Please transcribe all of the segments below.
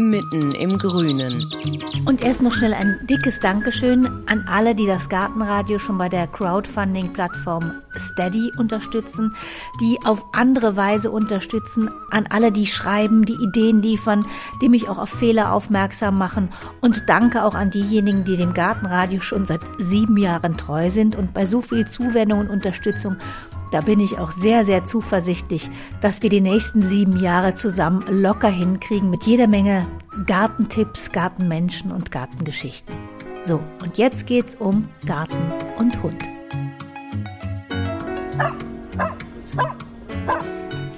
mitten im Grünen. Und erst noch schnell ein dickes Dankeschön an alle, die das Gartenradio schon bei der Crowdfunding-Plattform Steady unterstützen, die auf andere Weise unterstützen, an alle, die schreiben, die Ideen liefern, die mich auch auf Fehler aufmerksam machen. Und danke auch an diejenigen, die dem Gartenradio schon seit sieben Jahren treu sind und bei so viel Zuwendung und Unterstützung da bin ich auch sehr, sehr zuversichtlich, dass wir die nächsten sieben Jahre zusammen locker hinkriegen mit jeder Menge Gartentipps, Gartenmenschen und Gartengeschichten. So, und jetzt geht's um Garten und Hund.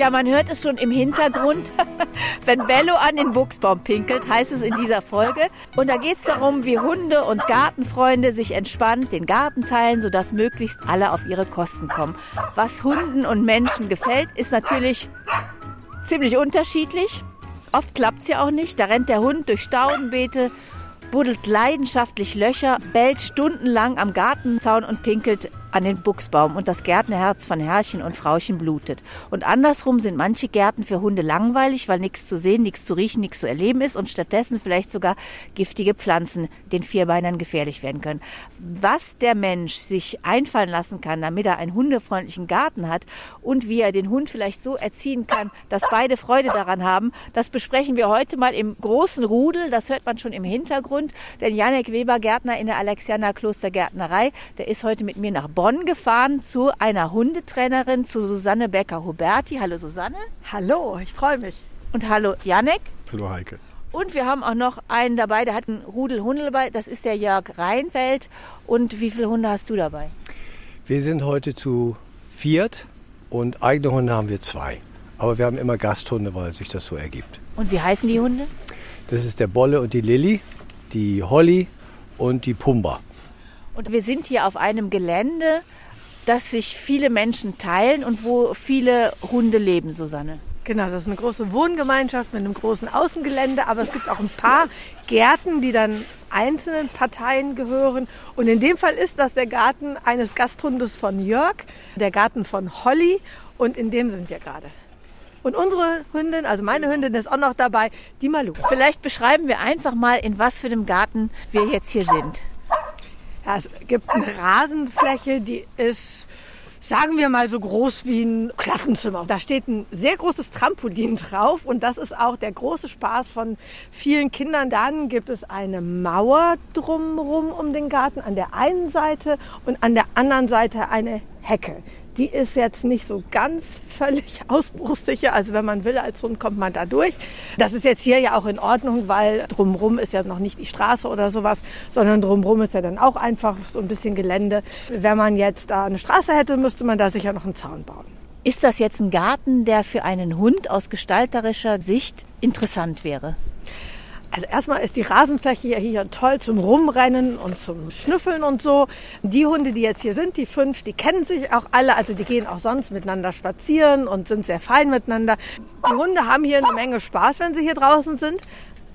Ja, man hört es schon im Hintergrund. Wenn Bello an den Buchsbaum pinkelt, heißt es in dieser Folge. Und da geht es darum, wie Hunde und Gartenfreunde sich entspannt den Garten teilen, sodass möglichst alle auf ihre Kosten kommen. Was Hunden und Menschen gefällt, ist natürlich ziemlich unterschiedlich. Oft klappt es ja auch nicht. Da rennt der Hund durch Staudenbeete, buddelt leidenschaftlich Löcher, bellt stundenlang am Gartenzaun und pinkelt an den Buchsbaum und das Gärtnerherz von Herrchen und Frauchen blutet. Und andersrum sind manche Gärten für Hunde langweilig, weil nichts zu sehen, nichts zu riechen, nichts zu erleben ist und stattdessen vielleicht sogar giftige Pflanzen den Vierbeinern gefährlich werden können. Was der Mensch sich einfallen lassen kann, damit er einen hundefreundlichen Garten hat und wie er den Hund vielleicht so erziehen kann, dass beide Freude daran haben, das besprechen wir heute mal im großen Rudel. Das hört man schon im Hintergrund, denn Janek Weber, Gärtner in der Alexianer Klostergärtnerei, der ist heute mit mir nach Bonn Bonn gefahren zu einer Hundetrainerin, zu Susanne Becker-Huberti. Hallo Susanne. Hallo, ich freue mich. Und hallo Janek. Hallo Heike. Und wir haben auch noch einen dabei, der hat einen Rudel Hunde dabei. Das ist der Jörg Reinfeld. Und wie viele Hunde hast du dabei? Wir sind heute zu viert und eigene Hunde haben wir zwei. Aber wir haben immer Gasthunde, weil sich das so ergibt. Und wie heißen die Hunde? Das ist der Bolle und die Lilly, die Holly und die Pumba. Und wir sind hier auf einem Gelände, das sich viele Menschen teilen und wo viele Hunde leben, Susanne. Genau, das ist eine große Wohngemeinschaft mit einem großen Außengelände, aber es gibt auch ein paar Gärten, die dann einzelnen Parteien gehören. Und in dem Fall ist das der Garten eines Gasthundes von Jörg, der Garten von Holly und in dem sind wir gerade. Und unsere Hündin, also meine Hündin ist auch noch dabei, die Malu. Vielleicht beschreiben wir einfach mal, in was für einem Garten wir jetzt hier sind. Ja, es gibt eine Rasenfläche, die ist, sagen wir mal, so groß wie ein Klassenzimmer. Da steht ein sehr großes Trampolin drauf und das ist auch der große Spaß von vielen Kindern. Dann gibt es eine Mauer drumherum um den Garten an der einen Seite und an der anderen Seite eine Hecke die ist jetzt nicht so ganz völlig ausbruchssicher. Also wenn man will, als Hund kommt man da durch. Das ist jetzt hier ja auch in Ordnung, weil drumrum ist ja noch nicht die Straße oder sowas, sondern drumrum ist ja dann auch einfach so ein bisschen Gelände. Wenn man jetzt da eine Straße hätte, müsste man da sicher noch einen Zaun bauen. Ist das jetzt ein Garten, der für einen Hund aus gestalterischer Sicht interessant wäre? Also erstmal ist die Rasenfläche hier toll zum Rumrennen und zum Schnüffeln und so. Die Hunde, die jetzt hier sind, die fünf, die kennen sich auch alle. Also die gehen auch sonst miteinander spazieren und sind sehr fein miteinander. Die Hunde haben hier eine Menge Spaß, wenn sie hier draußen sind.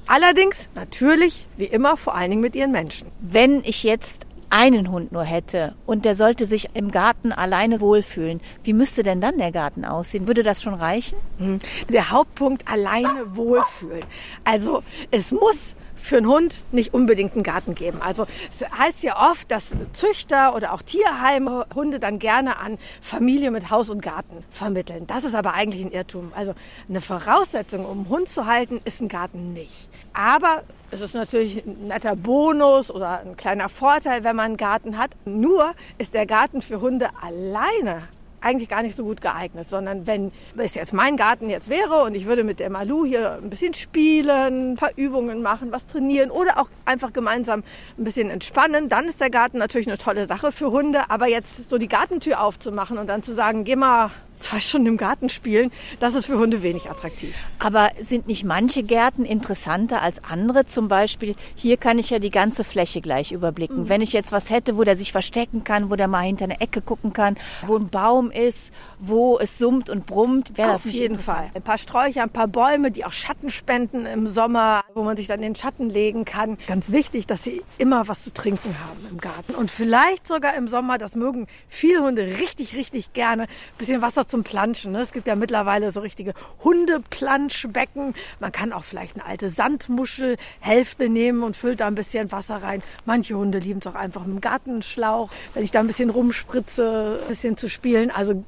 Allerdings natürlich, wie immer, vor allen Dingen mit ihren Menschen. Wenn ich jetzt einen Hund nur hätte und der sollte sich im Garten alleine wohlfühlen, wie müsste denn dann der Garten aussehen? Würde das schon reichen? Hm. Der Hauptpunkt alleine wohlfühlen. Also es muss für einen Hund nicht unbedingt einen Garten geben. Also es heißt ja oft, dass Züchter oder auch Tierheime Hunde dann gerne an Familie mit Haus und Garten vermitteln. Das ist aber eigentlich ein Irrtum. Also eine Voraussetzung, um einen Hund zu halten, ist ein Garten nicht. Aber ist es natürlich ein netter Bonus oder ein kleiner Vorteil, wenn man einen Garten hat. Nur ist der Garten für Hunde alleine eigentlich gar nicht so gut geeignet, sondern wenn es jetzt mein Garten jetzt wäre und ich würde mit der Malu hier ein bisschen spielen, ein paar Übungen machen, was trainieren oder auch einfach gemeinsam ein bisschen entspannen, dann ist der Garten natürlich eine tolle Sache für Hunde. Aber jetzt so die Gartentür aufzumachen und dann zu sagen, geh mal zwei Stunden im Garten spielen, das ist für Hunde wenig attraktiv. Aber sind nicht manche Gärten interessanter als andere? Zum Beispiel, hier kann ich ja die ganze Fläche gleich überblicken. Mhm. Wenn ich jetzt was hätte, wo der sich verstecken kann, wo der mal hinter eine Ecke gucken kann, wo ein Baum ist, wo es summt und brummt, wäre das Auf jeden Fall. Ein paar Sträucher, ein paar Bäume, die auch Schatten spenden im Sommer, wo man sich dann in den Schatten legen kann. Ganz wichtig, dass sie immer was zu trinken haben im Garten. Und vielleicht sogar im Sommer, das mögen viele Hunde richtig, richtig gerne, ein bisschen Wasser zum Planschen. Ne? Es gibt ja mittlerweile so richtige Hundeplanschbecken. Man kann auch vielleicht eine alte Sandmuschelhälfte nehmen und füllt da ein bisschen Wasser rein. Manche Hunde lieben es auch einfach mit dem Gartenschlauch, wenn ich da ein bisschen rumspritze, ein bisschen zu spielen. Also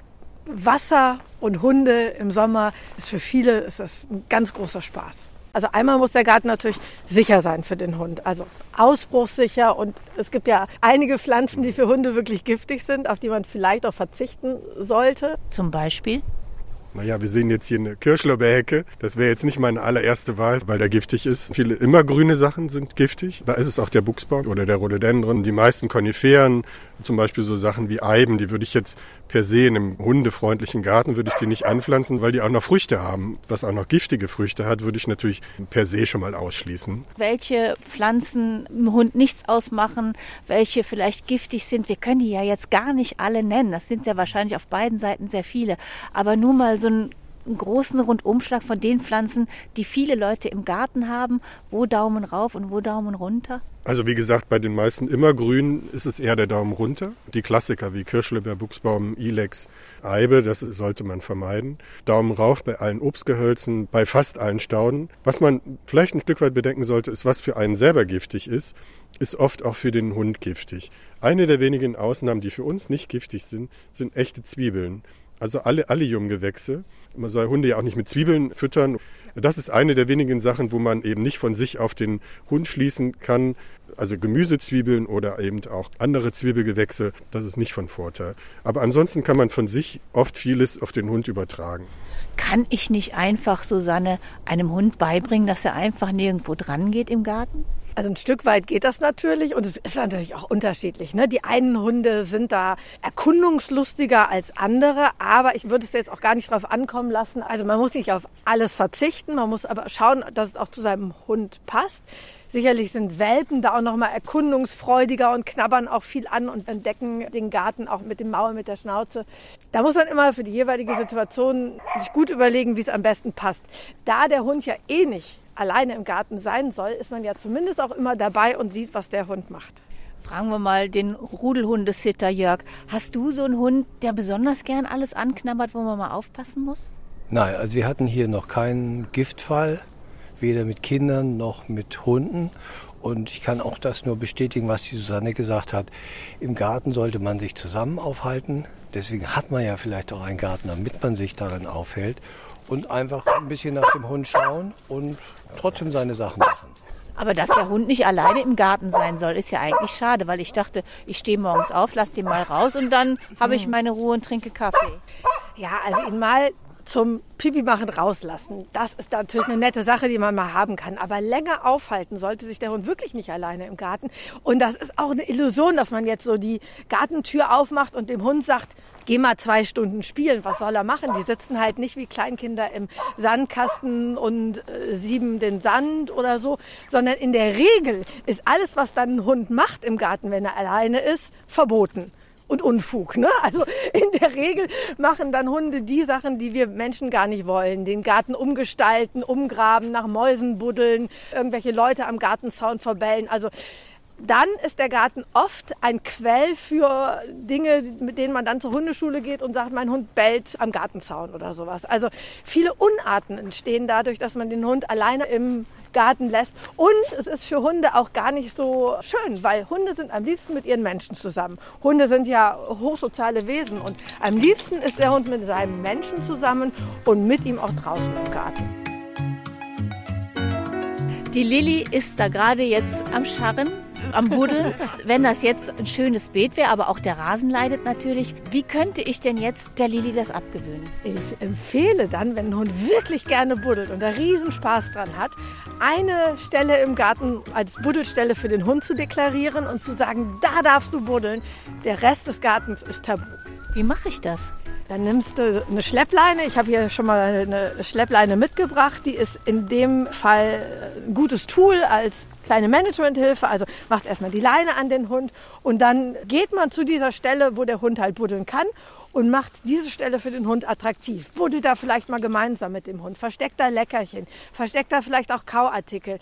Wasser und Hunde im Sommer ist für viele ist das ein ganz großer Spaß. Also einmal muss der Garten natürlich sicher sein für den Hund, also ausbruchssicher und es gibt ja einige Pflanzen, die für Hunde wirklich giftig sind, auf die man vielleicht auch verzichten sollte. Zum Beispiel? Naja, wir sehen jetzt hier eine Kirschlorbeerhecke. Das wäre jetzt nicht meine allererste Wahl, weil der giftig ist. Viele immergrüne Sachen sind giftig. Da ist es auch der Buchsbaum oder der Rhododendron. Die meisten Koniferen, zum Beispiel so Sachen wie Eiben, die würde ich jetzt per se in einem hundefreundlichen Garten würde ich die nicht anpflanzen, weil die auch noch Früchte haben. Was auch noch giftige Früchte hat, würde ich natürlich per se schon mal ausschließen. Welche Pflanzen im Hund nichts ausmachen, welche vielleicht giftig sind, wir können die ja jetzt gar nicht alle nennen. Das sind ja wahrscheinlich auf beiden Seiten sehr viele. Aber nur mal so ein einen großen Rundumschlag von den Pflanzen, die viele Leute im Garten haben. Wo Daumen rauf und wo Daumen runter? Also wie gesagt, bei den meisten immergrün ist es eher der Daumen runter. Die Klassiker wie Kirschlibber, Buchsbaum, Ilex, Eibe, das sollte man vermeiden. Daumen rauf bei allen Obstgehölzen, bei fast allen Stauden. Was man vielleicht ein Stück weit bedenken sollte, ist, was für einen selber giftig ist, ist oft auch für den Hund giftig. Eine der wenigen Ausnahmen, die für uns nicht giftig sind, sind echte Zwiebeln. Also alle Alliumgewächse. Man soll Hunde ja auch nicht mit Zwiebeln füttern. Das ist eine der wenigen Sachen, wo man eben nicht von sich auf den Hund schließen kann. Also Gemüsezwiebeln oder eben auch andere Zwiebelgewächse, das ist nicht von Vorteil. Aber ansonsten kann man von sich oft vieles auf den Hund übertragen. Kann ich nicht einfach, Susanne, einem Hund beibringen, dass er einfach nirgendwo dran geht im Garten? Also ein Stück weit geht das natürlich und es ist natürlich auch unterschiedlich. Ne? Die einen Hunde sind da erkundungslustiger als andere, aber ich würde es jetzt auch gar nicht drauf ankommen lassen. Also man muss nicht auf alles verzichten, man muss aber schauen, dass es auch zu seinem Hund passt. Sicherlich sind Welpen da auch noch mal erkundungsfreudiger und knabbern auch viel an und entdecken den Garten auch mit dem Maul, mit der Schnauze. Da muss man immer für die jeweilige Situation sich gut überlegen, wie es am besten passt. Da der Hund ja eh nicht alleine im Garten sein soll, ist man ja zumindest auch immer dabei und sieht, was der Hund macht. Fragen wir mal den Rudelhundesitter Jörg. Hast du so einen Hund, der besonders gern alles anknabbert, wo man mal aufpassen muss? Nein, also wir hatten hier noch keinen Giftfall, weder mit Kindern noch mit Hunden. Und ich kann auch das nur bestätigen, was die Susanne gesagt hat. Im Garten sollte man sich zusammen aufhalten. Deswegen hat man ja vielleicht auch einen Garten, damit man sich darin aufhält und einfach ein bisschen nach dem Hund schauen und trotzdem seine Sachen machen. Aber dass der Hund nicht alleine im Garten sein soll, ist ja eigentlich schade, weil ich dachte, ich stehe morgens auf, lasse den mal raus und dann habe ich meine Ruhe und trinke Kaffee. Ja, also ihn mal zum Pipi machen rauslassen. Das ist natürlich eine nette Sache, die man mal haben kann. Aber länger aufhalten sollte sich der Hund wirklich nicht alleine im Garten. Und das ist auch eine Illusion, dass man jetzt so die Gartentür aufmacht und dem Hund sagt, geh mal zwei Stunden spielen. Was soll er machen? Die sitzen halt nicht wie Kleinkinder im Sandkasten und äh, sieben den Sand oder so, sondern in der Regel ist alles, was dann ein Hund macht im Garten, wenn er alleine ist, verboten und Unfug. Ne? Also in der Regel machen dann Hunde die Sachen, die wir Menschen gar nicht wollen. Den Garten umgestalten, umgraben, nach Mäusen buddeln, irgendwelche Leute am Gartenzaun verbellen. Also dann ist der Garten oft ein Quell für Dinge, mit denen man dann zur Hundeschule geht und sagt, mein Hund bellt am Gartenzaun oder sowas. Also viele Unarten entstehen dadurch, dass man den Hund alleine im Garten lässt. Und es ist für Hunde auch gar nicht so schön, weil Hunde sind am liebsten mit ihren Menschen zusammen. Hunde sind ja hochsoziale Wesen und am liebsten ist der Hund mit seinem Menschen zusammen und mit ihm auch draußen im Garten. Die Lilly ist da gerade jetzt am Scharren, am Buddeln. Wenn das jetzt ein schönes Beet wäre, aber auch der Rasen leidet natürlich. Wie könnte ich denn jetzt der Lilly das abgewöhnen? Ich empfehle dann, wenn ein Hund wirklich gerne buddelt und da riesen Spaß dran hat, eine Stelle im Garten als Buddelstelle für den Hund zu deklarieren und zu sagen, da darfst du buddeln. Der Rest des Gartens ist tabu. Wie mache ich das? Dann nimmst du eine Schleppleine. Ich habe hier schon mal eine Schleppleine mitgebracht. Die ist in dem Fall ein gutes Tool als kleine Managementhilfe. Also machst erstmal die Leine an den Hund und dann geht man zu dieser Stelle, wo der Hund halt buddeln kann und macht diese Stelle für den Hund attraktiv. Buddelt da vielleicht mal gemeinsam mit dem Hund, versteckt da Leckerchen, versteckt da vielleicht auch Kauartikel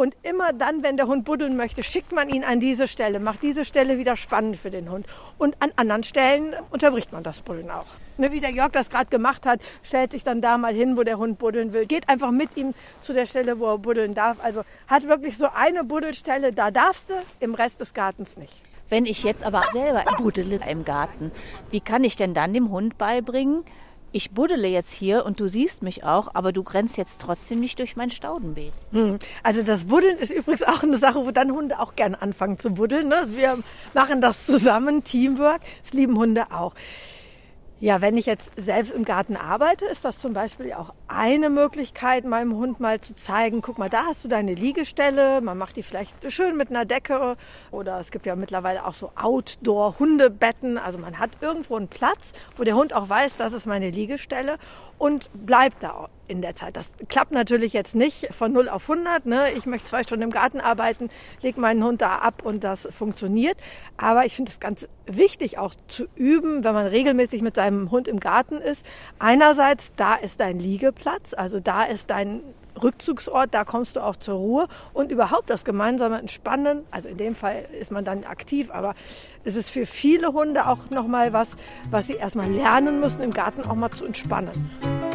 und immer dann, wenn der Hund buddeln möchte, schickt man ihn an diese Stelle, macht diese Stelle wieder spannend für den Hund. Und an anderen Stellen unterbricht man das Buddeln auch. Ne, wie der Jörg das gerade gemacht hat, stellt sich dann da mal hin, wo der Hund buddeln will. Geht einfach mit ihm zu der Stelle, wo er buddeln darf. Also hat wirklich so eine Buddelstelle, da darfst du, im Rest des Gartens nicht. Wenn ich jetzt aber selber buddele im Garten, wie kann ich denn dann dem Hund beibringen, ich buddele jetzt hier und du siehst mich auch, aber du grenzt jetzt trotzdem nicht durch mein Staudenbeet. Hm. Also das Buddeln ist übrigens auch eine Sache, wo dann Hunde auch gerne anfangen zu buddeln. Ne? Wir machen das zusammen, Teamwork, das lieben Hunde auch. Ja, wenn ich jetzt selbst im Garten arbeite, ist das zum Beispiel auch eine Möglichkeit, meinem Hund mal zu zeigen, guck mal, da hast du deine Liegestelle, man macht die vielleicht schön mit einer Decke oder es gibt ja mittlerweile auch so Outdoor-Hundebetten, also man hat irgendwo einen Platz, wo der Hund auch weiß, das ist meine Liegestelle und bleibt da in der Zeit. Das klappt natürlich jetzt nicht von 0 auf 100. Ne? Ich möchte zwei Stunden im Garten arbeiten, lege meinen Hund da ab und das funktioniert. Aber ich finde es ganz wichtig auch zu üben, wenn man regelmäßig mit seinem Hund im Garten ist. Einerseits, da ist dein Liegeplatz, also da ist dein Rückzugsort, da kommst du auch zur Ruhe und überhaupt das gemeinsame Entspannen. Also in dem Fall ist man dann aktiv, aber es ist für viele Hunde auch nochmal was, was sie erstmal lernen müssen, im Garten auch mal zu entspannen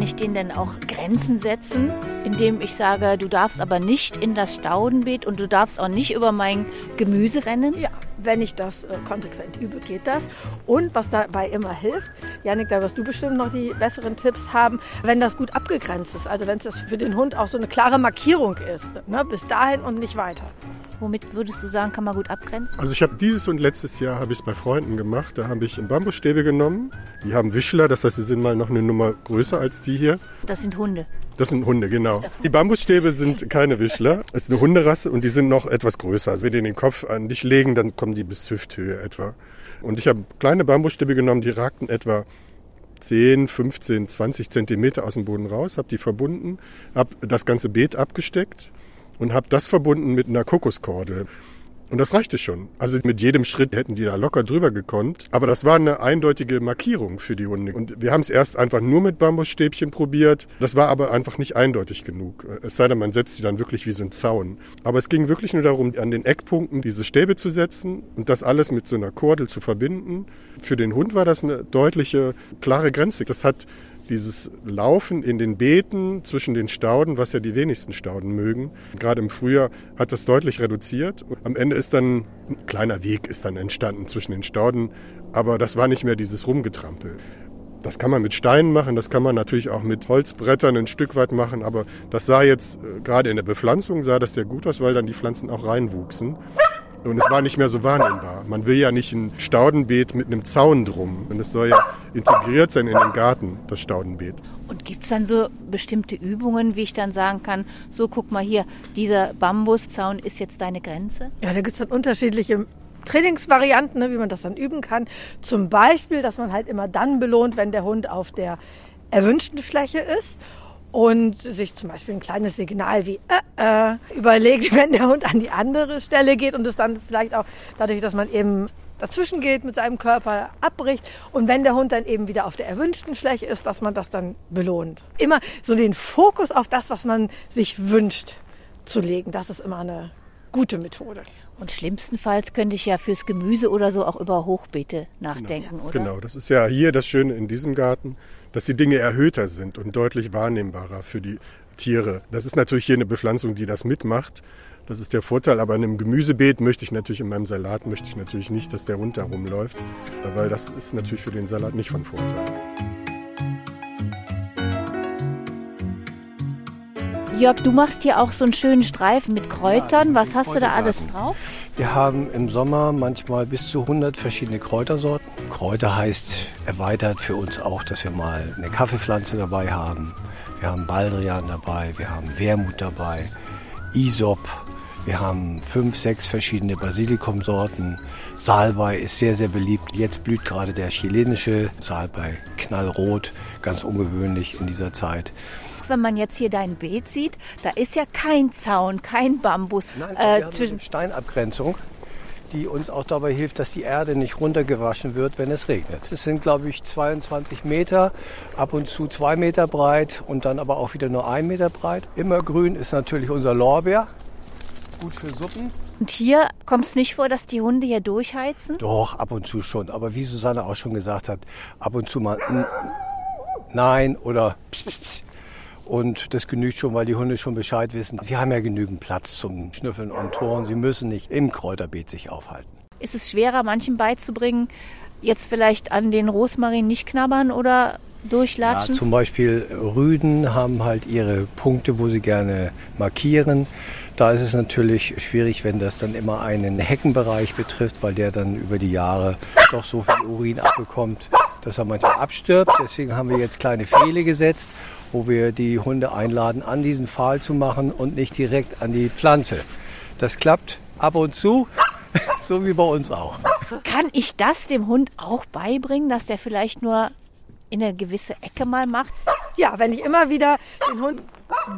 kann ich denen denn auch Grenzen setzen, indem ich sage, du darfst aber nicht in das Staudenbeet und du darfst auch nicht über mein Gemüse rennen? Ja, wenn ich das äh, konsequent übe, geht das. Und was dabei immer hilft, Janik, da wirst du bestimmt noch die besseren Tipps haben, wenn das gut abgegrenzt ist. Also wenn es für den Hund auch so eine klare Markierung ist. Ne? Bis dahin und nicht weiter. Womit würdest du sagen, kann man gut abgrenzen? Also ich habe dieses und letztes Jahr habe ich es bei Freunden gemacht. Da habe ich Bambusstäbe genommen. Die haben Wischler, das heißt, sie sind mal noch eine Nummer größer als die hier. Das sind Hunde. Das sind Hunde, genau. Die Bambusstäbe sind keine Wischler. Es ist eine Hunderasse und die sind noch etwas größer. Also wenn die den Kopf an dich legen, dann kommen die bis Hüfthöhe etwa. Und ich habe kleine Bambusstäbe genommen, die ragten etwa 10, 15, 20 Zentimeter aus dem Boden raus, habe die verbunden, habe das ganze Beet abgesteckt und habe das verbunden mit einer Kokoskordel. Und das reichte schon. Also mit jedem Schritt hätten die da locker drüber gekonnt. Aber das war eine eindeutige Markierung für die Hunde. Und wir haben es erst einfach nur mit Bambusstäbchen probiert. Das war aber einfach nicht eindeutig genug. Es sei denn, man setzt sie dann wirklich wie so ein Zaun. Aber es ging wirklich nur darum, an den Eckpunkten diese Stäbe zu setzen und das alles mit so einer Kordel zu verbinden. Für den Hund war das eine deutliche, klare Grenze. Das hat dieses Laufen in den Beeten zwischen den Stauden, was ja die wenigsten Stauden mögen, gerade im Frühjahr hat das deutlich reduziert. Am Ende ist dann ein kleiner Weg ist dann entstanden zwischen den Stauden, aber das war nicht mehr dieses Rumgetrampel. Das kann man mit Steinen machen, das kann man natürlich auch mit Holzbrettern ein Stück weit machen, aber das sah jetzt äh, gerade in der Bepflanzung sah das sehr gut aus, weil dann die Pflanzen auch reinwuchsen. Und es war nicht mehr so wahrnehmbar. Man will ja nicht ein Staudenbeet mit einem Zaun drum. Und es soll ja integriert sein in den Garten, das Staudenbeet. Und gibt es dann so bestimmte Übungen, wie ich dann sagen kann, so guck mal hier, dieser Bambuszaun ist jetzt deine Grenze? Ja, da gibt es dann unterschiedliche Trainingsvarianten, ne, wie man das dann üben kann. Zum Beispiel, dass man halt immer dann belohnt, wenn der Hund auf der erwünschten Fläche ist und sich zum Beispiel ein kleines Signal wie äh, äh, überlegt, wenn der Hund an die andere Stelle geht und es dann vielleicht auch dadurch, dass man eben dazwischen geht mit seinem Körper abbricht und wenn der Hund dann eben wieder auf der erwünschten Fläche ist, dass man das dann belohnt. Immer so den Fokus auf das, was man sich wünscht zu legen, das ist immer eine gute Methode. Und schlimmstenfalls könnte ich ja fürs Gemüse oder so auch über Hochbeete nachdenken, genau. oder? Genau, das ist ja hier das Schöne in diesem Garten dass die Dinge erhöhter sind und deutlich wahrnehmbarer für die Tiere. Das ist natürlich hier eine Bepflanzung, die das mitmacht. Das ist der Vorteil, aber in einem Gemüsebeet möchte ich natürlich, in meinem Salat möchte ich natürlich nicht, dass der Hund da rumläuft, weil das ist natürlich für den Salat nicht von Vorteil. Jörg, du machst hier auch so einen schönen Streifen mit Kräutern. Was hast du da alles drauf? Wir haben im Sommer manchmal bis zu 100 verschiedene Kräutersorten. Kräuter heißt erweitert für uns auch, dass wir mal eine Kaffeepflanze dabei haben. Wir haben Baldrian dabei, wir haben Wermut dabei, Isop, wir haben fünf, sechs verschiedene Basilikumsorten. Salbei ist sehr, sehr beliebt. Jetzt blüht gerade der chilenische Salbei, knallrot, ganz ungewöhnlich in dieser Zeit. Wenn man jetzt hier dein Beet sieht, da ist ja kein Zaun, kein Bambus. Nein, äh, wir haben eine Steinabgrenzung, die uns auch dabei hilft, dass die Erde nicht runtergewaschen wird, wenn es regnet. Es sind, glaube ich, 22 Meter, ab und zu zwei Meter breit und dann aber auch wieder nur ein Meter breit. Immer grün ist natürlich unser Lorbeer gut für Suppen. Und hier kommt es nicht vor, dass die Hunde hier durchheizen? Doch, ab und zu schon. Aber wie Susanne auch schon gesagt hat, ab und zu mal Nein oder Pss, Pss. Und das genügt schon, weil die Hunde schon Bescheid wissen. Sie haben ja genügend Platz zum Schnüffeln und Toren. Sie müssen nicht im Kräuterbeet sich aufhalten. Ist es schwerer, manchen beizubringen, jetzt vielleicht an den Rosmarin nicht knabbern oder durchlatschen? Ja, zum Beispiel Rüden haben halt ihre Punkte, wo sie gerne markieren. Da ist es natürlich schwierig, wenn das dann immer einen Heckenbereich betrifft, weil der dann über die Jahre doch so viel Urin abbekommt, dass er manchmal abstirbt. Deswegen haben wir jetzt kleine Pfähle gesetzt, wo wir die Hunde einladen, an diesen Pfahl zu machen und nicht direkt an die Pflanze. Das klappt ab und zu, so wie bei uns auch. Kann ich das dem Hund auch beibringen, dass der vielleicht nur in eine gewisse Ecke mal macht? Ja, wenn ich immer wieder den Hund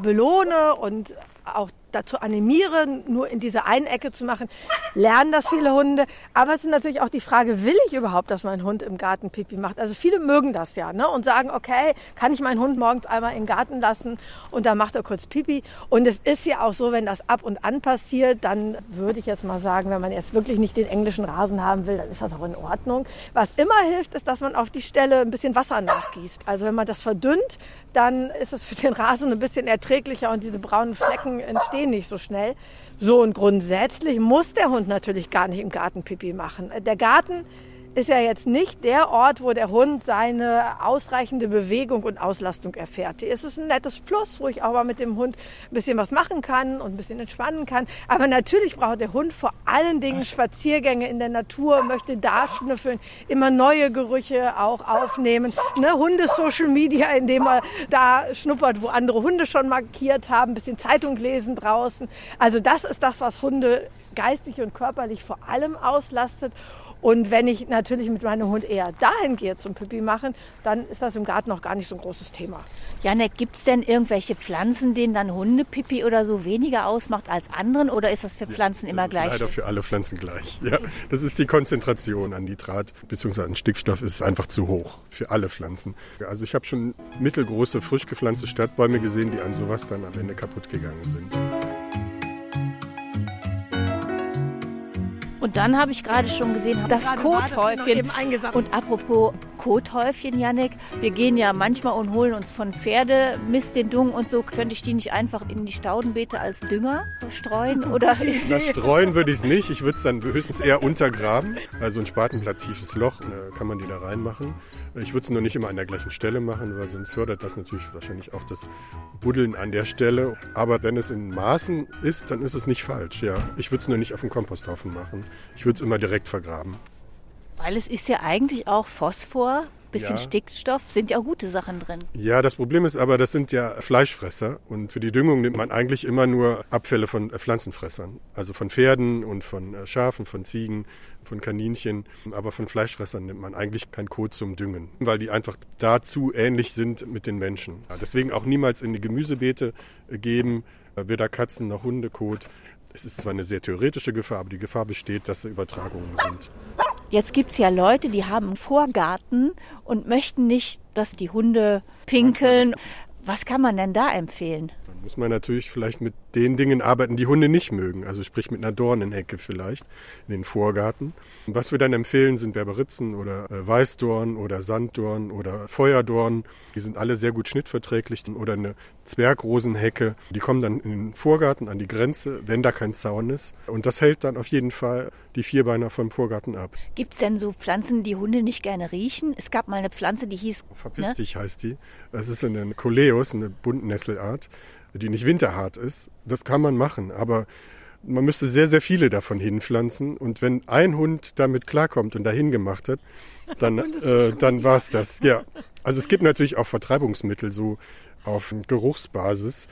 belohne und auch dazu animieren, nur in diese eine Ecke zu machen, lernen das viele Hunde. Aber es ist natürlich auch die Frage, will ich überhaupt, dass mein Hund im Garten Pipi macht? Also viele mögen das ja ne? und sagen, okay, kann ich meinen Hund morgens einmal in den Garten lassen und dann macht er kurz Pipi. Und es ist ja auch so, wenn das ab und an passiert, dann würde ich jetzt mal sagen, wenn man jetzt wirklich nicht den englischen Rasen haben will, dann ist das auch in Ordnung. Was immer hilft, ist, dass man auf die Stelle ein bisschen Wasser nachgießt. Also wenn man das verdünnt, dann ist es für den Rasen ein bisschen erträglicher und diese braunen Flecken entstehen nicht so schnell. So und grundsätzlich muss der Hund natürlich gar nicht im Garten Pipi machen. Der Garten ist ja jetzt nicht der Ort, wo der Hund seine ausreichende Bewegung und Auslastung erfährt. Hier ist es ein nettes Plus, wo ich auch mal mit dem Hund ein bisschen was machen kann und ein bisschen entspannen kann. Aber natürlich braucht der Hund vor allen Dingen Spaziergänge in der Natur, möchte da schnüffeln, immer neue Gerüche auch aufnehmen. Ne? Hunde-Social Media, indem er da schnuppert, wo andere Hunde schon markiert haben, ein bisschen Zeitung lesen draußen. Also das ist das, was Hunde geistig und körperlich vor allem auslastet. Und wenn ich natürlich mit meinem Hund eher dahin gehe zum Pipi machen, dann ist das im Garten noch gar nicht so ein großes Thema. Janek, gibt es denn irgendwelche Pflanzen, denen dann Hundepipi oder so weniger ausmacht als anderen? Oder ist das für Pflanzen ja, immer das gleich? Ist leider für alle Pflanzen gleich. Ja, das ist die Konzentration an Nitrat bzw. an Stickstoff ist einfach zu hoch für alle Pflanzen. Also ich habe schon mittelgroße, frisch gepflanzte Stadtbäume gesehen, die an sowas dann am Ende kaputt gegangen sind. Und dann habe ich gerade schon gesehen, das Kothäufchen. Und apropos Kothäufchen, Janik, wir gehen ja manchmal und holen uns von Pferde Mist, den Dung und so. Könnte ich die nicht einfach in die Staudenbeete als Dünger streuen? Oder? Das streuen würde ich es nicht. Ich würde es dann höchstens eher untergraben. Also ein Spatenblatt tiefes Loch, da kann man die da reinmachen. Ich würde es nur nicht immer an der gleichen Stelle machen, weil sonst fördert das natürlich wahrscheinlich auch das Buddeln an der Stelle. Aber wenn es in Maßen ist, dann ist es nicht falsch. Ja, ich würde es nur nicht auf dem Komposthaufen machen. Ich würde es immer direkt vergraben. Weil es ist ja eigentlich auch Phosphor, bisschen ja. Stickstoff, sind ja auch gute Sachen drin. Ja, das Problem ist aber, das sind ja Fleischfresser und für die Düngung nimmt man eigentlich immer nur Abfälle von Pflanzenfressern, also von Pferden und von äh, Schafen, von Ziegen, von Kaninchen, aber von Fleischfressern nimmt man eigentlich kein Kot zum Düngen, weil die einfach dazu ähnlich sind mit den Menschen. Deswegen auch niemals in die Gemüsebeete äh, geben, äh, weder Katzen noch Hundekot. Es ist zwar eine sehr theoretische Gefahr, aber die Gefahr besteht, dass Übertragungen sind. Jetzt gibt es ja Leute, die haben einen Vorgarten und möchten nicht, dass die Hunde pinkeln. Was kann man denn da empfehlen? Muss man natürlich vielleicht mit den Dingen arbeiten, die Hunde nicht mögen. Also sprich mit einer Dornenhecke vielleicht in den Vorgarten. Was wir dann empfehlen, sind Berberitzen oder äh, Weißdorn oder Sanddorn oder Feuerdorn. Die sind alle sehr gut schnittverträglich. Oder eine Zwergrosenhecke. Die kommen dann in den Vorgarten an die Grenze, wenn da kein Zaun ist. Und das hält dann auf jeden Fall die Vierbeiner vom Vorgarten ab. Gibt es denn so Pflanzen, die Hunde nicht gerne riechen? Es gab mal eine Pflanze, die hieß... Verpiss ne? dich heißt die. Das ist eine Coleus, eine Buntnesselart. Die nicht winterhart ist. Das kann man machen, aber man müsste sehr, sehr viele davon hinpflanzen. Und wenn ein Hund damit klarkommt und dahin gemacht hat, dann, äh, dann war es das. Ja. Also es gibt natürlich auch Vertreibungsmittel so auf Geruchsbasis.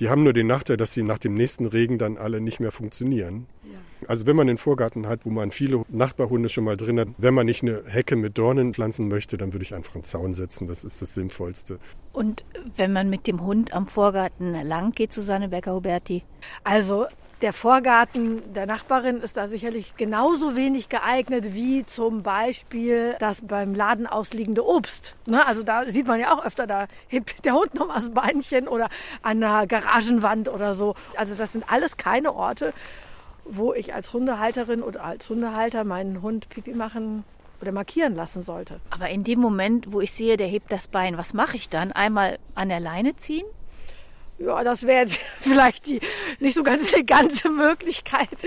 Die haben nur den Nachteil, dass sie nach dem nächsten Regen dann alle nicht mehr funktionieren. Ja. Also wenn man einen Vorgarten hat, wo man viele Nachbarhunde schon mal drin hat, wenn man nicht eine Hecke mit Dornen pflanzen möchte, dann würde ich einfach einen Zaun setzen. Das ist das Sinnvollste. Und wenn man mit dem Hund am Vorgarten lang geht, Susanne Becker-Huberti? Also der Vorgarten der Nachbarin ist da sicherlich genauso wenig geeignet wie zum Beispiel das beim Laden ausliegende Obst. Ne? Also da sieht man ja auch öfter, da hebt der Hund noch mal das Beinchen oder an der Garagenwand oder so. Also das sind alles keine Orte, wo ich als Hundehalterin oder als Hundehalter meinen Hund Pipi machen oder markieren lassen sollte. Aber in dem Moment, wo ich sehe, der hebt das Bein, was mache ich dann? Einmal an der Leine ziehen? Ja, das wäre jetzt vielleicht die nicht so ganz elegante Möglichkeit.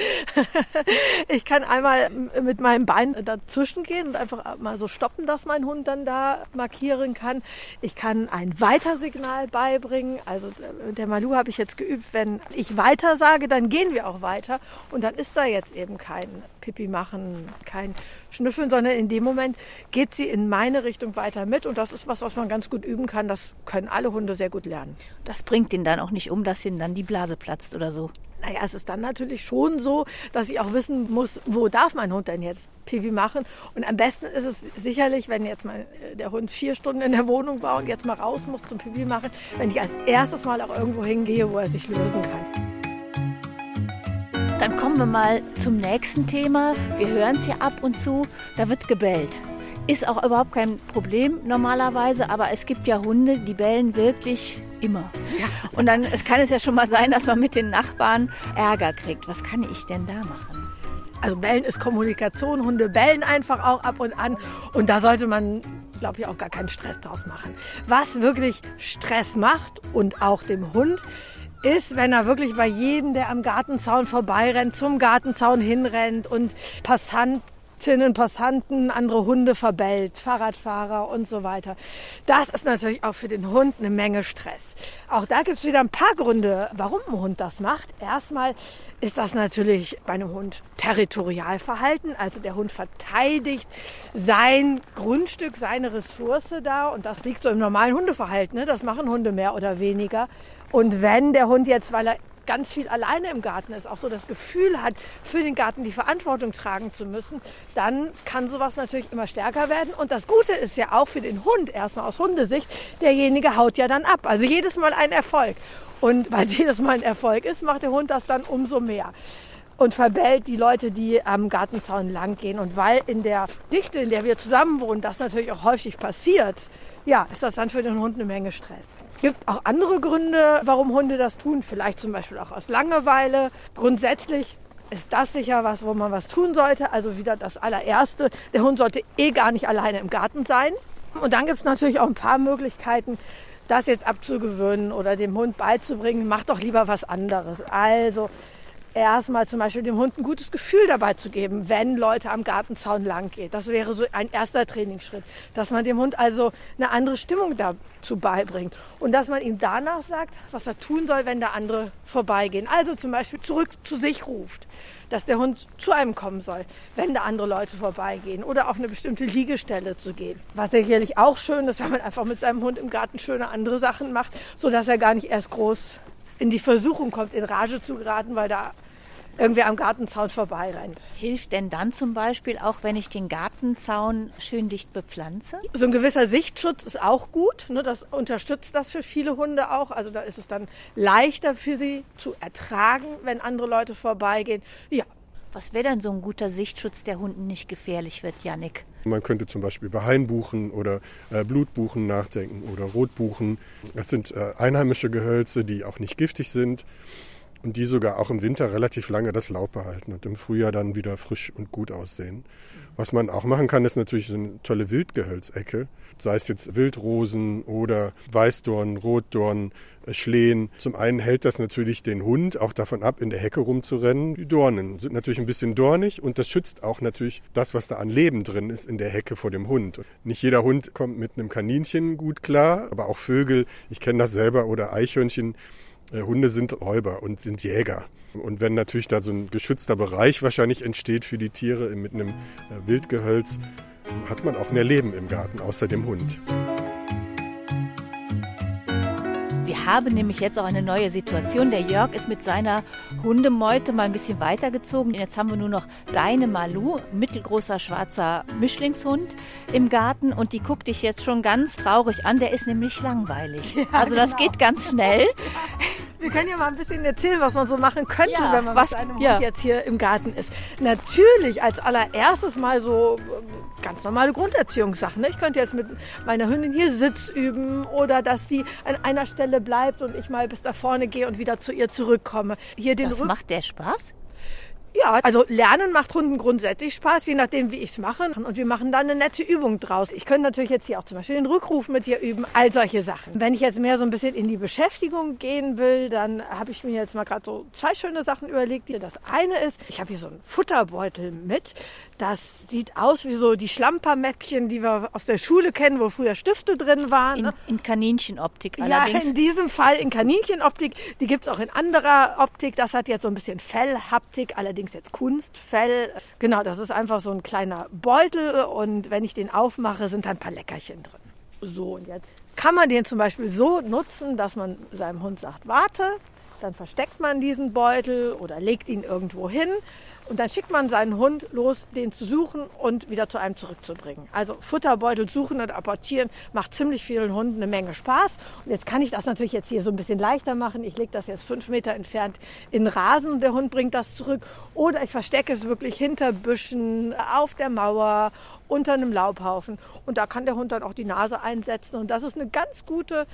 Ich kann einmal mit meinem Bein dazwischen gehen und einfach mal so stoppen, dass mein Hund dann da markieren kann. Ich kann ein Weitersignal beibringen. Also mit der Malu habe ich jetzt geübt, wenn ich weiter sage, dann gehen wir auch weiter. Und dann ist da jetzt eben kein Pipi machen, kein Schnüffeln, sondern in dem Moment geht sie in meine Richtung weiter mit. Und das ist was, was man ganz gut üben kann. Das können alle Hunde sehr gut lernen. Das bringt den dann auch nicht um, dass ihnen dann die Blase platzt oder so. Naja, es ist dann natürlich schon so, dass ich auch wissen muss, wo darf mein Hund denn jetzt Pipi machen. Und am besten ist es sicherlich, wenn jetzt mal äh, der Hund vier Stunden in der Wohnung war und jetzt mal raus muss zum Pipi machen, wenn ich als erstes mal auch irgendwo hingehe, wo er sich lösen kann. Dann kommen wir mal zum nächsten Thema. Wir hören es ja ab und zu, da wird gebellt. Ist auch überhaupt kein Problem normalerweise, aber es gibt ja Hunde, die bellen wirklich immer. Ja. Und dann es kann es ja schon mal sein, dass man mit den Nachbarn Ärger kriegt. Was kann ich denn da machen? Also bellen ist Kommunikation. Hunde bellen einfach auch ab und an. Und da sollte man, glaube ich, auch gar keinen Stress draus machen. Was wirklich Stress macht und auch dem Hund, ist, wenn er wirklich bei jedem, der am Gartenzaun vorbeirennt, zum Gartenzaun hinrennt und Passant Passantinnen, Passanten, andere Hunde verbellt, Fahrradfahrer und so weiter. Das ist natürlich auch für den Hund eine Menge Stress. Auch da gibt es wieder ein paar Gründe, warum ein Hund das macht. Erstmal ist das natürlich bei einem Hund Territorialverhalten. Also der Hund verteidigt sein Grundstück, seine Ressource da. Und das liegt so im normalen Hundeverhalten. Ne? Das machen Hunde mehr oder weniger. Und wenn der Hund jetzt, weil er ganz viel alleine im Garten ist, auch so das Gefühl hat, für den Garten die Verantwortung tragen zu müssen, dann kann sowas natürlich immer stärker werden. Und das Gute ist ja auch für den Hund, erstmal aus Hundesicht, derjenige haut ja dann ab. Also jedes Mal ein Erfolg. Und weil es jedes Mal ein Erfolg ist, macht der Hund das dann umso mehr und verbellt die Leute, die am Gartenzaun lang gehen. Und weil in der Dichte, in der wir zusammen wohnen, das natürlich auch häufig passiert, ja, ist das dann für den Hund eine Menge Stress gibt auch andere Gründe, warum Hunde das tun. Vielleicht zum Beispiel auch aus Langeweile. Grundsätzlich ist das sicher was, wo man was tun sollte. Also wieder das allererste. Der Hund sollte eh gar nicht alleine im Garten sein. Und dann gibt es natürlich auch ein paar Möglichkeiten, das jetzt abzugewöhnen oder dem Hund beizubringen, mach doch lieber was anderes. Also erstmal zum Beispiel dem Hund ein gutes Gefühl dabei zu geben, wenn Leute am Gartenzaun lang gehen. Das wäre so ein erster Trainingsschritt, dass man dem Hund also eine andere Stimmung dazu beibringt und dass man ihm danach sagt, was er tun soll, wenn da andere vorbeigehen. Also zum Beispiel zurück zu sich ruft, dass der Hund zu einem kommen soll, wenn da andere Leute vorbeigehen oder auf eine bestimmte Liegestelle zu gehen. Was sicherlich auch schön ist, wenn man einfach mit seinem Hund im Garten schöne andere Sachen macht, so dass er gar nicht erst groß in die Versuchung kommt, in Rage zu geraten, weil da irgendwer am Gartenzaun vorbeirennt. Hilft denn dann zum Beispiel auch, wenn ich den Gartenzaun schön dicht bepflanze? So ein gewisser Sichtschutz ist auch gut. Ne? Das unterstützt das für viele Hunde auch. Also da ist es dann leichter für sie zu ertragen, wenn andere Leute vorbeigehen. Ja. Was wäre denn so ein guter Sichtschutz, der Hunden nicht gefährlich wird, Janik? Man könnte zum Beispiel über Hainbuchen oder äh, Blutbuchen nachdenken oder Rotbuchen. Das sind äh, einheimische Gehölze, die auch nicht giftig sind und die sogar auch im Winter relativ lange das Laub behalten und im Frühjahr dann wieder frisch und gut aussehen. Was man auch machen kann, ist natürlich so eine tolle Wildgehölzecke, sei es jetzt Wildrosen oder Weißdorn, Rotdorn, äh, Schlehen. Zum einen hält das natürlich den Hund auch davon ab, in der Hecke rumzurennen. Die Dornen sind natürlich ein bisschen dornig und das schützt auch natürlich das, was da an Leben drin ist in der Hecke vor dem Hund. Nicht jeder Hund kommt mit einem Kaninchen gut klar, aber auch Vögel, ich kenne das selber, oder Eichhörnchen, Hunde sind Räuber und sind Jäger. Und wenn natürlich da so ein geschützter Bereich wahrscheinlich entsteht für die Tiere mit einem äh, Wildgehölz, hat man auch mehr Leben im Garten außer dem Hund. Wir haben nämlich jetzt auch eine neue Situation. Der Jörg ist mit seiner Hundemeute mal ein bisschen weitergezogen. Jetzt haben wir nur noch deine Malu, mittelgroßer schwarzer Mischlingshund im Garten und die guckt dich jetzt schon ganz traurig an. Der ist nämlich langweilig. Ja, also das genau. geht ganz schnell. Wir können ja mal ein bisschen erzählen, was man so machen könnte, Ja, wenn man was- mit einem ja. Hund jetzt hier im Garten ist. Natürlich als allererstes mal so äh, ganz normale Grunderziehungssachen. Ne? Ich könnte jetzt mit meiner Hündin hier Sitz üben oder dass sie an einer Stelle bleibt und ich mal bis da vorne gehe und wieder zu ihr zurückkomme. Hier den Das Rücken. macht der Spaß? Ja, also Lernen macht Hunden grundsätzlich Spaß, je nachdem, wie ich es mache. Und wir machen da eine nette Übung draus. Ich könnte natürlich jetzt hier auch zum Beispiel den Rückruf mit dir üben, all solche Sachen. Wenn ich jetzt mehr so ein bisschen in die Beschäftigung gehen will, dann habe ich mir jetzt mal gerade so zwei schöne Sachen überlegt. Das eine ist, ich habe hier so einen Futterbeutel mit. Das sieht aus wie so die Schlampermäppchen, die wir aus der Schule kennen, wo früher Stifte drin waren. In, ne? in Kaninchenoptik Ja, allerdings. in diesem Fall in Kaninchenoptik. Die gibt's auch in anderer Optik. Das hat jetzt so ein bisschen Fellhaptik, allerdings jetzt Kunstfell. Genau, das ist einfach so ein kleiner Beutel und wenn ich den aufmache, sind da ein paar Leckerchen drin. So, und jetzt kann man den zum Beispiel so nutzen, dass man seinem Hund sagt, warte, dann versteckt man diesen Beutel oder legt ihn irgendwo hin und dann schickt man seinen Hund los, den zu suchen und wieder zu einem zurückzubringen. Also Futterbeutel suchen und apportieren macht ziemlich vielen Hunden eine Menge Spaß. Und jetzt kann ich das natürlich jetzt hier so ein bisschen leichter machen. Ich lege das jetzt fünf Meter entfernt in Rasen, der Hund bringt das zurück. Oder ich verstecke es wirklich hinter Büschen, auf der Mauer, unter einem Laubhaufen. Und da kann der Hund dann auch die Nase einsetzen. Und das ist eine ganz gute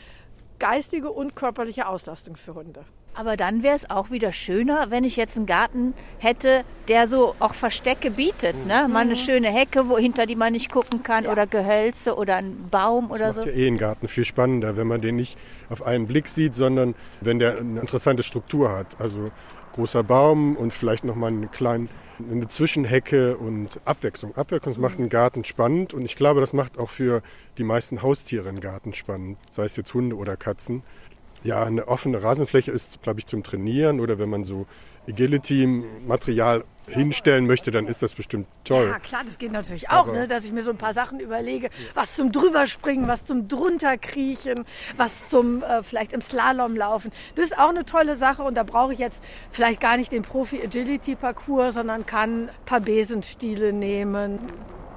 geistige und körperliche Auslastung für Hunde. Aber dann wäre es auch wieder schöner, wenn ich jetzt einen Garten hätte, der so auch Verstecke bietet. Ne? Mal eine schöne Hecke, wo hinter die man nicht gucken kann oder Gehölze oder ein Baum oder so. Macht ja eh einen Garten viel spannender, wenn man den nicht auf einen Blick sieht, sondern wenn der eine interessante Struktur hat. Also großer Baum und vielleicht nochmal eine kleine eine Zwischenhecke und Abwechslung. Abwechslung macht einen Garten spannend und ich glaube, das macht auch für die meisten Haustiere einen Garten spannend, sei es jetzt Hunde oder Katzen. Ja, eine offene Rasenfläche ist, glaube ich, zum Trainieren oder wenn man so Agility-Material hinstellen möchte, dann ist das bestimmt toll. Ja, klar, das geht natürlich auch, ne, dass ich mir so ein paar Sachen überlege, was zum drüberspringen, was zum drunterkriechen, was zum äh, vielleicht im Slalom laufen. Das ist auch eine tolle Sache und da brauche ich jetzt vielleicht gar nicht den Profi-Agility-Parcours, sondern kann ein paar Besenstiele nehmen,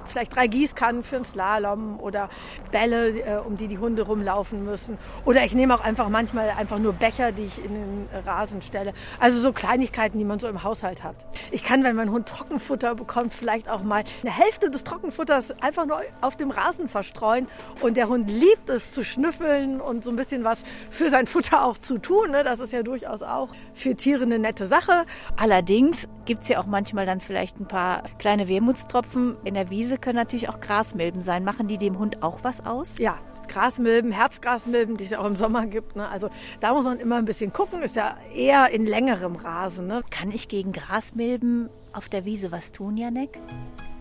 vielleicht drei Gießkannen für einen Slalom oder Bälle, äh, um die die Hunde rumlaufen müssen. Oder ich nehme auch einfach manchmal einfach nur Becher, die ich in den Rasen stelle. Also so Kleinigkeiten, die man so im Haushalt hat. Ich kann, wenn mein Hund Trockenfutter bekommt, vielleicht auch mal eine Hälfte des Trockenfutters einfach nur auf dem Rasen verstreuen. Und der Hund liebt es zu schnüffeln und so ein bisschen was für sein Futter auch zu tun. Ne? Das ist ja durchaus auch für Tiere eine nette Sache. Allerdings gibt es ja auch manchmal dann vielleicht ein paar kleine Wermutstropfen. In der Wiese können natürlich auch Grasmilben sein. Machen die dem Hund auch was aus? Ja, Grasmilben, Herbstgrasmilben, die es ja auch im Sommer gibt. Ne? Also da muss man immer ein bisschen gucken. Ist ja eher in längerem Rasen. Ne? Kann ich gegen Grasmilben auf der Wiese was tun, Janek?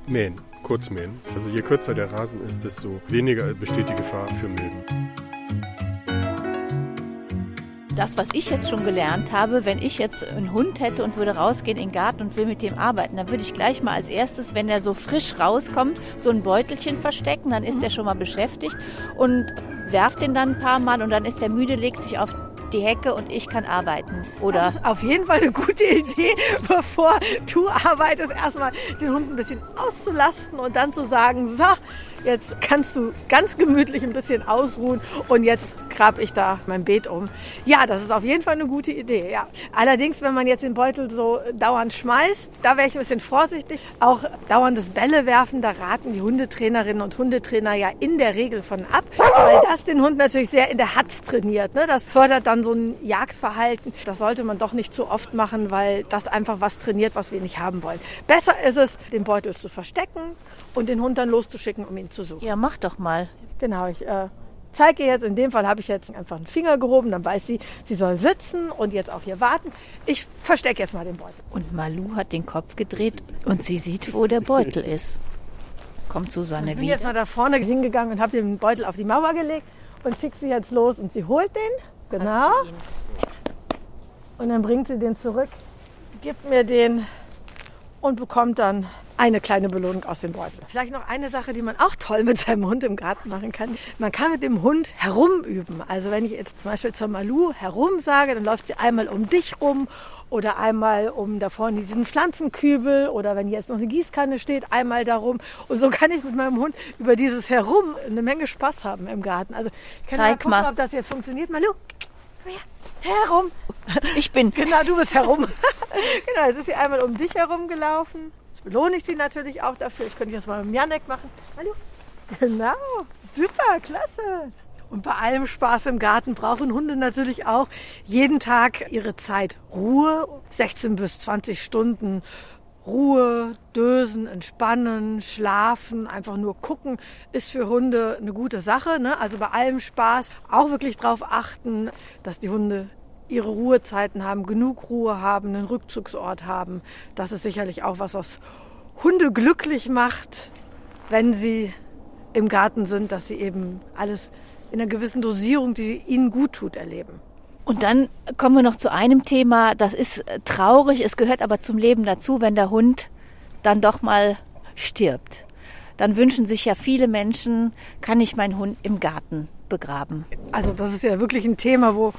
Mähen, kurz mähen. Also je kürzer der Rasen ist, desto weniger besteht die Gefahr für Milben. Das, was ich jetzt schon gelernt habe, wenn ich jetzt einen Hund hätte und würde rausgehen in den Garten und will mit dem arbeiten, dann würde ich gleich mal als erstes, wenn er so frisch rauskommt, so ein Beutelchen verstecken, dann ist er schon mal beschäftigt und werft den dann ein paar Mal und dann ist er müde, legt sich auf die Hecke und ich kann arbeiten. Oder Das ist auf jeden Fall eine gute Idee, bevor du arbeitest, erstmal den Hund ein bisschen auszulasten und dann zu sagen, so, jetzt kannst du ganz gemütlich ein bisschen ausruhen und jetzt grab ich da mein Beet um. Ja, das ist auf jeden Fall eine gute Idee, ja. Allerdings, wenn man jetzt den Beutel so dauernd schmeißt, da wäre ich ein bisschen vorsichtig. Auch dauerndes Bälle werfen, da raten die Hundetrainerinnen und Hundetrainer ja in der Regel von ab, weil das den Hund natürlich sehr in der Hatz trainiert. Ne? Das fördert dann so ein Jagdverhalten. Das sollte man doch nicht zu oft machen, weil das einfach was trainiert, was wir nicht haben wollen. Besser ist es, den Beutel zu verstecken und den Hund dann loszuschicken, um ihn zu suchen. ja, mach doch mal. Genau, ich äh, zeige ihr jetzt, in dem Fall habe ich jetzt einfach einen Finger gehoben, dann weiß sie, sie soll sitzen und jetzt auch hier warten. Ich verstecke jetzt mal den Beutel. Und Malu hat den Kopf gedreht und sie sieht, wo der Beutel ist. Kommt Susanne Ich bin jetzt wieder. mal da vorne hingegangen und habe den Beutel auf die Mauer gelegt und schicke sie jetzt los und sie holt den. Genau. Und dann bringt sie den zurück, gibt mir den und bekommt dann eine kleine Belohnung aus dem Beutel. Vielleicht noch eine Sache, die man auch toll mit seinem Hund im Garten machen kann. Man kann mit dem Hund herumüben. Also wenn ich jetzt zum Beispiel zur Malu herum sage, dann läuft sie einmal um dich rum oder einmal um da vorne diesen Pflanzenkübel oder wenn jetzt noch eine Gießkanne steht, einmal darum. Und so kann ich mit meinem Hund über dieses Herum eine Menge Spaß haben im Garten. Also ich kann Zeig mal gucken, mal. ob das jetzt funktioniert. Malu, komm her, herum. Ich bin. Genau, du bist herum. genau, jetzt ist sie einmal um dich herum gelaufen. Jetzt belohne ich sie natürlich auch dafür. Ich könnte das mal mit Janek machen. Hallo. Genau, super, klasse. Und bei allem Spaß im Garten brauchen Hunde natürlich auch jeden Tag ihre Zeit. Ruhe, 16 bis 20 Stunden Ruhe, dösen, entspannen, schlafen, einfach nur gucken, ist für Hunde eine gute Sache. Ne? Also bei allem Spaß auch wirklich darauf achten, dass die Hunde ihre Ruhezeiten haben, genug Ruhe haben, einen Rückzugsort haben. Das ist sicherlich auch was, was Hunde glücklich macht, wenn sie im Garten sind, dass sie eben alles in einer gewissen Dosierung, die ihnen gut tut, erleben. Und dann kommen wir noch zu einem Thema, das ist traurig, es gehört aber zum Leben dazu, wenn der Hund dann doch mal stirbt. Dann wünschen sich ja viele Menschen, kann ich meinen Hund im Garten begraben. Also das ist ja wirklich ein Thema, wo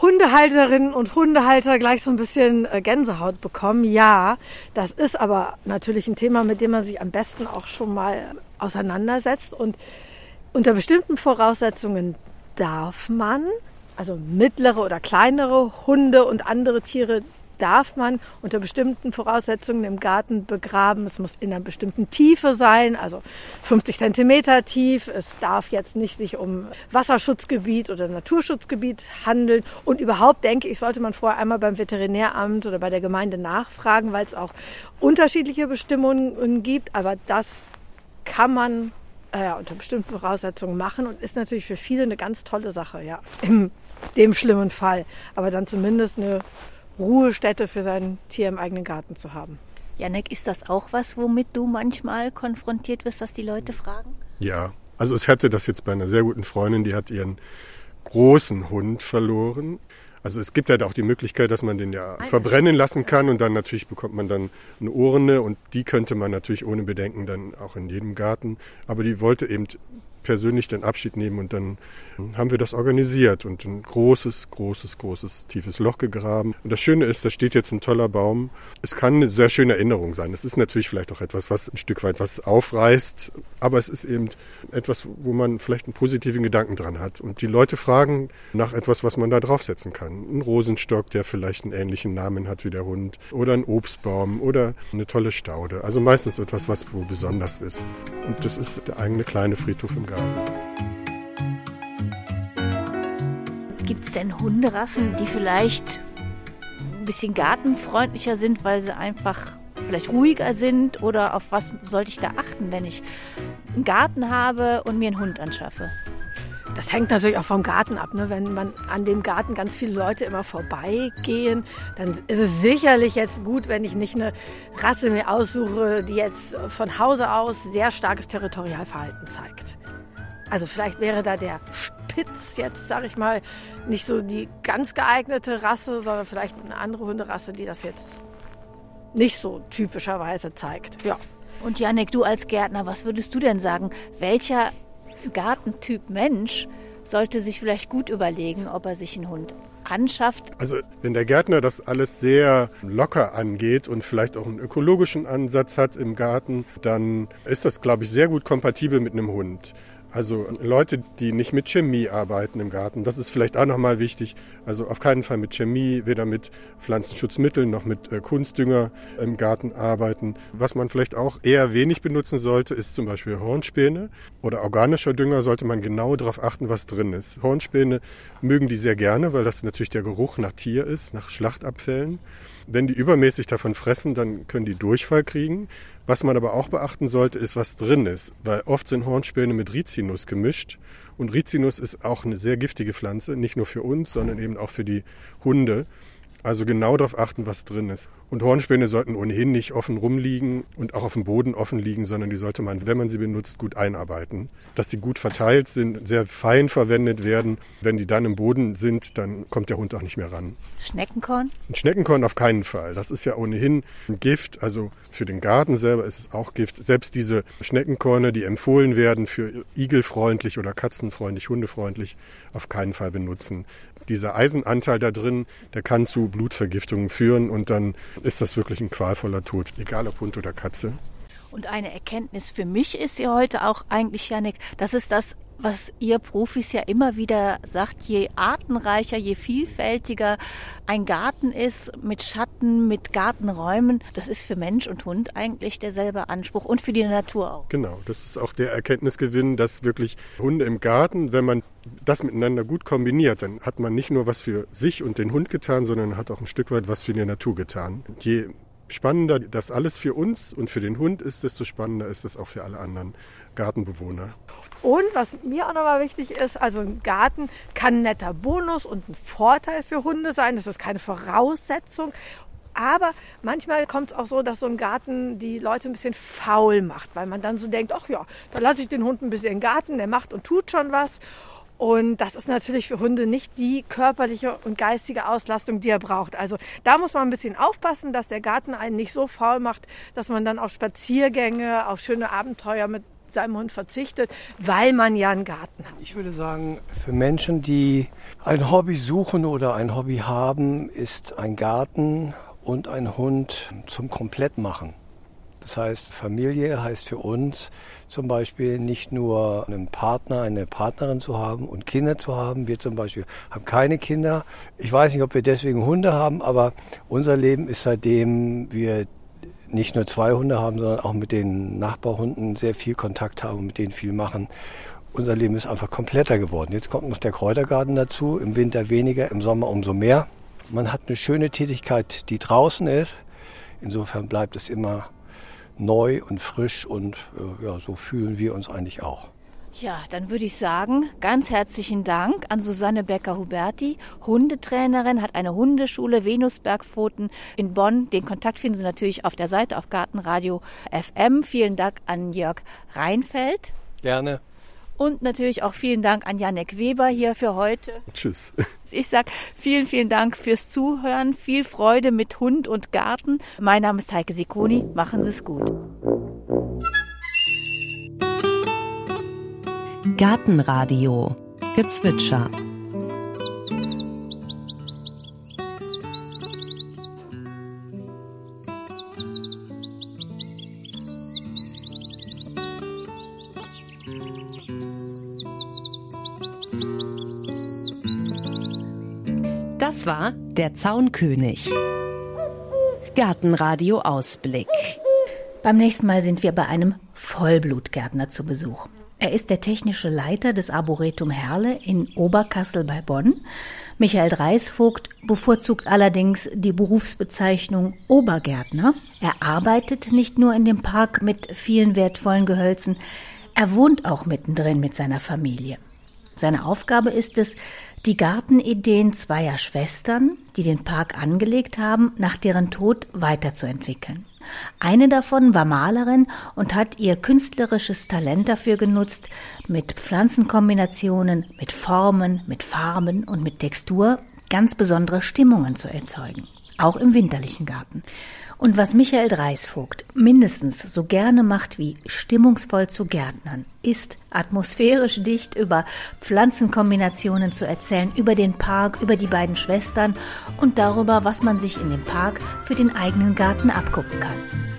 Hundehalterinnen und Hundehalter gleich so ein bisschen äh, Gänsehaut bekommen. Ja, das ist aber natürlich ein Thema, mit dem man sich am besten auch schon mal auseinandersetzt. Und unter bestimmten Voraussetzungen darf man, also mittlere oder kleinere Hunde und andere Tiere darf man unter bestimmten Voraussetzungen im Garten begraben. Es muss in einer bestimmten Tiefe sein, also 50 Zentimeter tief. Es darf jetzt nicht sich um Wasserschutzgebiet oder Naturschutzgebiet handeln. Und überhaupt denke ich, sollte man vorher einmal beim Veterinäramt oder bei der Gemeinde nachfragen, weil es auch unterschiedliche Bestimmungen gibt. Aber das kann man äh, unter bestimmten Voraussetzungen machen und ist natürlich für viele eine ganz tolle Sache, ja, in dem schlimmen Fall. Aber dann zumindest eine Ruhestätte für sein Tier im eigenen Garten zu haben. Janek, ist das auch was, womit du manchmal konfrontiert wirst, dass die Leute fragen? Ja, also ich hatte das jetzt bei einer sehr guten Freundin, die hat ihren großen Hund verloren. Also es gibt ja auch die Möglichkeit, dass man den ja verbrennen lassen kann und dann natürlich bekommt man dann eine Urne und die könnte man natürlich ohne Bedenken dann auch in jedem Garten. Aber die wollte eben persönlich den Abschied nehmen und dann haben wir das organisiert und ein großes, großes, großes, tiefes Loch gegraben. Und das Schöne ist, da steht jetzt ein toller Baum. Es kann eine sehr schöne Erinnerung sein. Es ist natürlich vielleicht auch etwas, was ein Stück weit was aufreißt, aber es ist eben etwas, wo man vielleicht einen positiven Gedanken dran hat. Und die Leute fragen nach etwas, was man da draufsetzen kann. Ein Rosenstock, der vielleicht einen ähnlichen Namen hat wie der Hund oder ein Obstbaum oder eine tolle Staude. Also meistens etwas, was wo besonders ist. Und das ist der eigene kleine Friedhof im Garten. Gibt es denn Hunderassen, die vielleicht ein bisschen gartenfreundlicher sind, weil sie einfach vielleicht ruhiger sind? Oder auf was sollte ich da achten, wenn ich einen Garten habe und mir einen Hund anschaffe? Das hängt natürlich auch vom Garten ab. Ne? Wenn man an dem Garten ganz viele Leute immer vorbeigehen, dann ist es sicherlich jetzt gut, wenn ich nicht eine Rasse mir aussuche, die jetzt von Hause aus sehr starkes Territorialverhalten zeigt. Also vielleicht wäre da der Spitz jetzt, sage ich mal, nicht so die ganz geeignete Rasse, sondern vielleicht eine andere Hunderasse, die das jetzt nicht so typischerweise zeigt. Ja. Und Janek, du als Gärtner, was würdest du denn sagen? Welcher Gartentyp Mensch sollte sich vielleicht gut überlegen, ob er sich einen Hund anschafft? Also wenn der Gärtner das alles sehr locker angeht und vielleicht auch einen ökologischen Ansatz hat im Garten, dann ist das, glaube ich, sehr gut kompatibel mit einem Hund. Also Leute, die nicht mit Chemie arbeiten im Garten, das ist vielleicht auch nochmal wichtig. Also auf keinen Fall mit Chemie, weder mit Pflanzenschutzmitteln noch mit äh, Kunstdünger im Garten arbeiten. Was man vielleicht auch eher wenig benutzen sollte, ist zum Beispiel Hornspäne oder organischer Dünger sollte man genau darauf achten, was drin ist. Hornspäne mögen die sehr gerne, weil das natürlich der Geruch nach Tier ist, nach Schlachtabfällen. Wenn die übermäßig davon fressen, dann können die Durchfall kriegen. Was man aber auch beachten sollte, ist, was drin ist, weil oft sind Hornspäne mit Rizinus gemischt und Rizinus ist auch eine sehr giftige Pflanze, nicht nur für uns, sondern eben auch für die Hunde. Also genau darauf achten, was drin ist. Und Hornspäne sollten ohnehin nicht offen rumliegen und auch auf dem Boden offen liegen, sondern die sollte man, wenn man sie benutzt, gut einarbeiten. Dass die gut verteilt sind, sehr fein verwendet werden. Wenn die dann im Boden sind, dann kommt der Hund auch nicht mehr ran. Schneckenkorn? Ein Schneckenkorn auf keinen Fall. Das ist ja ohnehin ein Gift. Also für den Garten selber ist es auch Gift. Selbst diese Schneckenkorne, die empfohlen werden für igelfreundlich oder katzenfreundlich, hundefreundlich, auf keinen Fall benutzen dieser Eisenanteil da drin, der kann zu Blutvergiftungen führen und dann ist das wirklich ein qualvoller Tod, egal ob Hund oder Katze. Und eine Erkenntnis für mich ist ja heute auch eigentlich, Janik, das ist das, was ihr Profis ja immer wieder sagt, je artenreicher, je vielfältiger ein Garten ist, mit Schatten, mit Gartenräumen, das ist für Mensch und Hund eigentlich derselbe Anspruch und für die Natur auch. Genau, das ist auch der Erkenntnisgewinn, dass wirklich Hunde im Garten, wenn man das miteinander gut kombiniert, dann hat man nicht nur was für sich und den Hund getan, sondern hat auch ein Stück weit was für die Natur getan. Je spannender das alles für uns und für den Hund ist, desto spannender ist es auch für alle anderen Gartenbewohner. Und was mir auch nochmal wichtig ist, also ein Garten kann ein netter Bonus und ein Vorteil für Hunde sein. Das ist keine Voraussetzung. Aber manchmal kommt es auch so, dass so ein Garten die Leute ein bisschen faul macht, weil man dann so denkt, ach ja, da lasse ich den Hund ein bisschen im Garten, der macht und tut schon was. Und das ist natürlich für Hunde nicht die körperliche und geistige Auslastung, die er braucht. Also da muss man ein bisschen aufpassen, dass der Garten einen nicht so faul macht, dass man dann auf Spaziergänge, auf schöne Abenteuer mit seinem Hund verzichtet, weil man ja einen Garten hat. Ich würde sagen, für Menschen, die ein Hobby suchen oder ein Hobby haben, ist ein Garten und ein Hund zum Komplettmachen. Das heißt, Familie heißt für uns zum Beispiel nicht nur einen Partner, eine Partnerin zu haben und Kinder zu haben. Wir zum Beispiel haben keine Kinder. Ich weiß nicht, ob wir deswegen Hunde haben, aber unser Leben ist seitdem wir nicht nur zwei Hunde haben, sondern auch mit den Nachbarhunden sehr viel Kontakt haben und mit denen viel machen. Unser Leben ist einfach kompletter geworden. Jetzt kommt noch der Kräutergarten dazu, im Winter weniger, im Sommer umso mehr. Man hat eine schöne Tätigkeit, die draußen ist. Insofern bleibt es immer neu und frisch und äh, ja, so fühlen wir uns eigentlich auch. Ja, dann würde ich sagen, ganz herzlichen Dank an Susanne Becker-Huberti, Hundetrainerin, hat eine Hundeschule Venusbergpfoten in Bonn. Den Kontakt finden Sie natürlich auf der Seite auf Gartenradio FM. Vielen Dank an Jörg Reinfeld. Gerne. Und natürlich auch vielen Dank an Janek Weber hier für heute. Tschüss. Ich sage vielen, vielen Dank fürs Zuhören. Viel Freude mit Hund und Garten. Mein Name ist Heike Sikoni. Machen Sie es gut. Gartenradio Gezwitscher Das war der Zaunkönig. Gartenradio Ausblick. Beim nächsten Mal sind wir bei einem Vollblutgärtner zu Besuch. Er ist der technische Leiter des Arboretum Herle in Oberkassel bei Bonn. Michael Dreisvogt bevorzugt allerdings die Berufsbezeichnung Obergärtner. Er arbeitet nicht nur in dem Park mit vielen wertvollen Gehölzen, er wohnt auch mittendrin mit seiner Familie. Seine Aufgabe ist es, die Gartenideen zweier Schwestern, die den Park angelegt haben, nach deren Tod weiterzuentwickeln. Eine davon war Malerin und hat ihr künstlerisches Talent dafür genutzt, mit Pflanzenkombinationen, mit Formen, mit Farben und mit Textur ganz besondere Stimmungen zu erzeugen. Auch im winterlichen Garten. Und was Michael Dreisvogt mindestens so gerne macht wie stimmungsvoll zu Gärtnern, ist atmosphärisch dicht über Pflanzenkombinationen zu erzählen, über den Park, über die beiden Schwestern und darüber, was man sich in dem Park für den eigenen Garten abgucken kann.